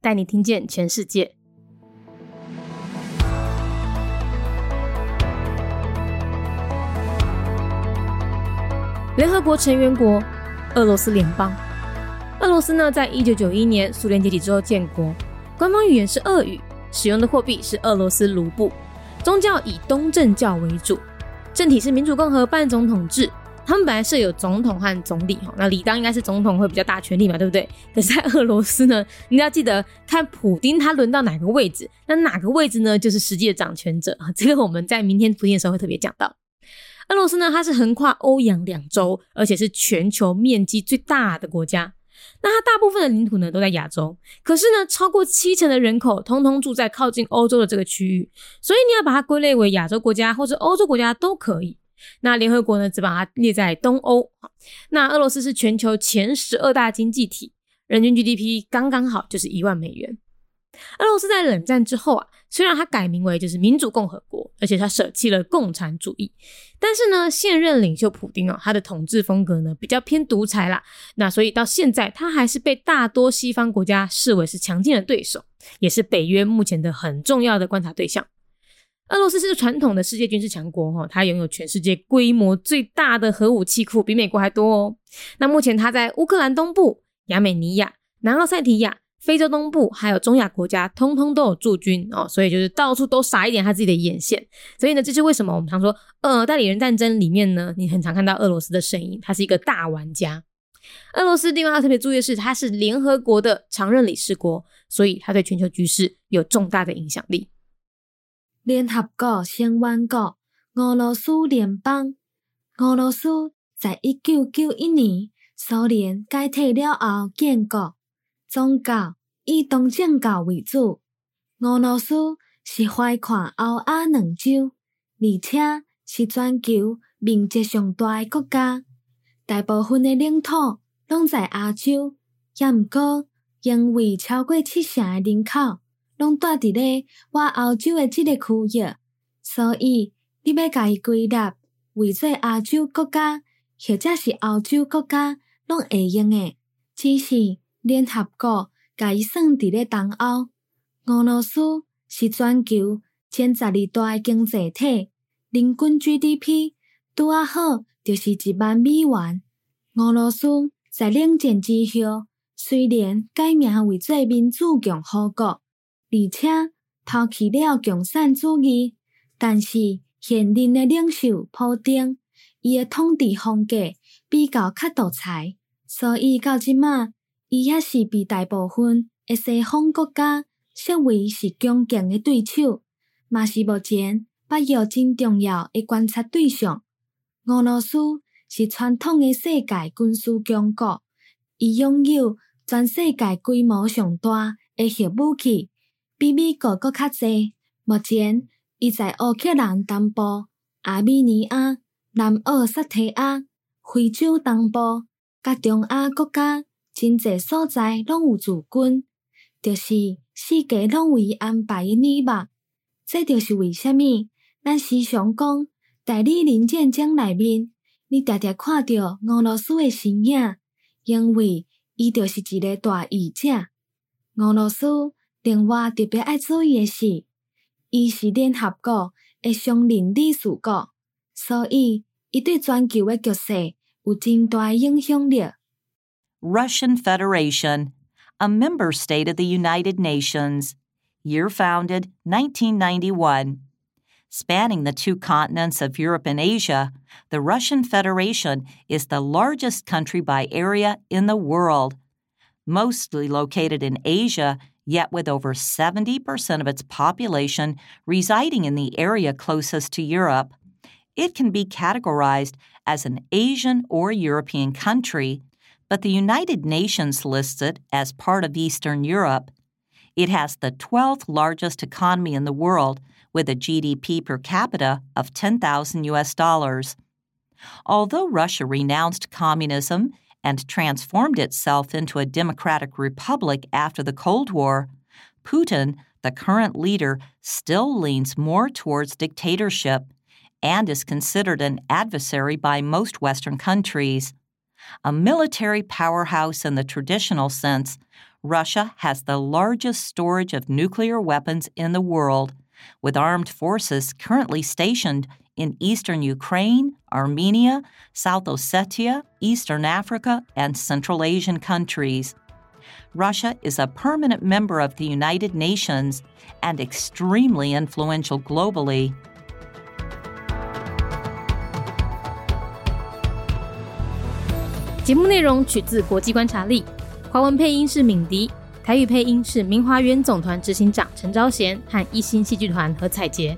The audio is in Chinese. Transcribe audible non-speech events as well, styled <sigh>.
带你听见全世界。联合国成员国俄罗斯联邦。俄罗斯呢，在一九九一年苏联解体之后建国，官方语言是俄语，使用的货币是俄罗斯卢布，宗教以东正教为主，政体是民主共和半总统制。他们本来是有总统和总理哈，那理当应该是总统会比较大权力嘛，对不对？可是，在俄罗斯呢，你要记得看普丁他轮到哪个位置，那哪个位置呢，就是实际的掌权者啊 <laughs> 这个我们在明天普丁的时候会特别讲到。俄罗斯呢，它是横跨欧洋两洲，而且是全球面积最大的国家。那它大部分的领土呢都在亚洲，可是呢，超过七成的人口通通住在靠近欧洲的这个区域，所以你要把它归类为亚洲国家或者欧洲国家都可以。那联合国呢，只把它列在东欧。那俄罗斯是全球前十二大经济体，人均 GDP 刚刚好就是一万美元。俄罗斯在冷战之后啊，虽然它改名为就是民主共和国，而且它舍弃了共产主义，但是呢，现任领袖普丁啊，他的统治风格呢比较偏独裁啦。那所以到现在，他还是被大多西方国家视为是强劲的对手，也是北约目前的很重要的观察对象。俄罗斯是传统的世界军事强国，哈，它拥有全世界规模最大的核武器库，比美国还多哦。那目前它在乌克兰东部、亚美尼亚、南奥塞提亚、非洲东部，还有中亚国家，通通都有驻军哦，所以就是到处都撒一点他自己的眼线。所以呢，这是为什么我们常说，呃，代理人战争里面呢，你很常看到俄罗斯的身影，他是一个大玩家。俄罗斯另外要特别注意的是，它是联合国的常任理事国，所以它对全球局势有重大的影响力。联合国成员国俄罗斯联邦。俄罗斯在一九九一年苏联解体了后建国，宗教以东正教为主。俄罗斯是怀看欧亚两洲，而且是全球面积上大的国家。大部分的领土拢在亚洲，也毋过因为超过七成的人口。拢住伫咧我欧洲诶即个区域，所以你要甲伊归纳为做亚洲国家，或者是欧洲国家，拢会用诶。只是联合国甲伊算伫咧东欧。俄罗斯是全球前十二大诶经济体，人均 GDP 拄啊好，就是一万美元。俄罗斯在冷战之后，虽然改名为做民主共和国。而且抛弃了共产主义，但是现任的领袖普京，伊的统治风格比较较独裁，所以到即马，伊也是被大部分的西方国家视为是强劲的对手，嘛是目前北约真重要的观察对象。俄罗斯是传统的世界军事强国，伊拥有全世界规模上大的核武器。比美国搁较济。目前，伊在乌克兰东部、阿美尼亚、南奥塞提亚、非洲东部、甲中亚国家真济所在拢有驻军，就是世界拢为安排诶礼物。这就是为虾米咱时常讲代理人战争内面，你常常看到俄罗斯诶身影，因为伊就是一个大义者。俄罗斯。另外特别爱注意的是，伊是联合国的常任理事国，所以伊对全球的局势有真大影响力。Russian Federation, a member state of the United Nations, year founded 1991. Spanning the two continents of Europe and Asia, the Russian Federation is the largest country by area in the world. Mostly located in Asia, Yet, with over 70% of its population residing in the area closest to Europe, it can be categorized as an Asian or European country, but the United Nations lists it as part of Eastern Europe. It has the 12th largest economy in the world with a GDP per capita of 10,000 US dollars. Although Russia renounced communism and transformed itself into a democratic republic after the Cold War, Putin, the current leader, still leans more towards dictatorship and is considered an adversary by most Western countries. A military powerhouse in the traditional sense, Russia has the largest storage of nuclear weapons in the world, with armed forces currently stationed in eastern Ukraine, Armenia, South Ossetia, Eastern Africa, and Central Asian countries. Russia is a permanent member of the United Nations and extremely influential globally. 节目内容取自《国际观察力》，华文配音是敏迪，台语配音是明华园总团执行长陈昭贤和一星戏剧团何彩杰，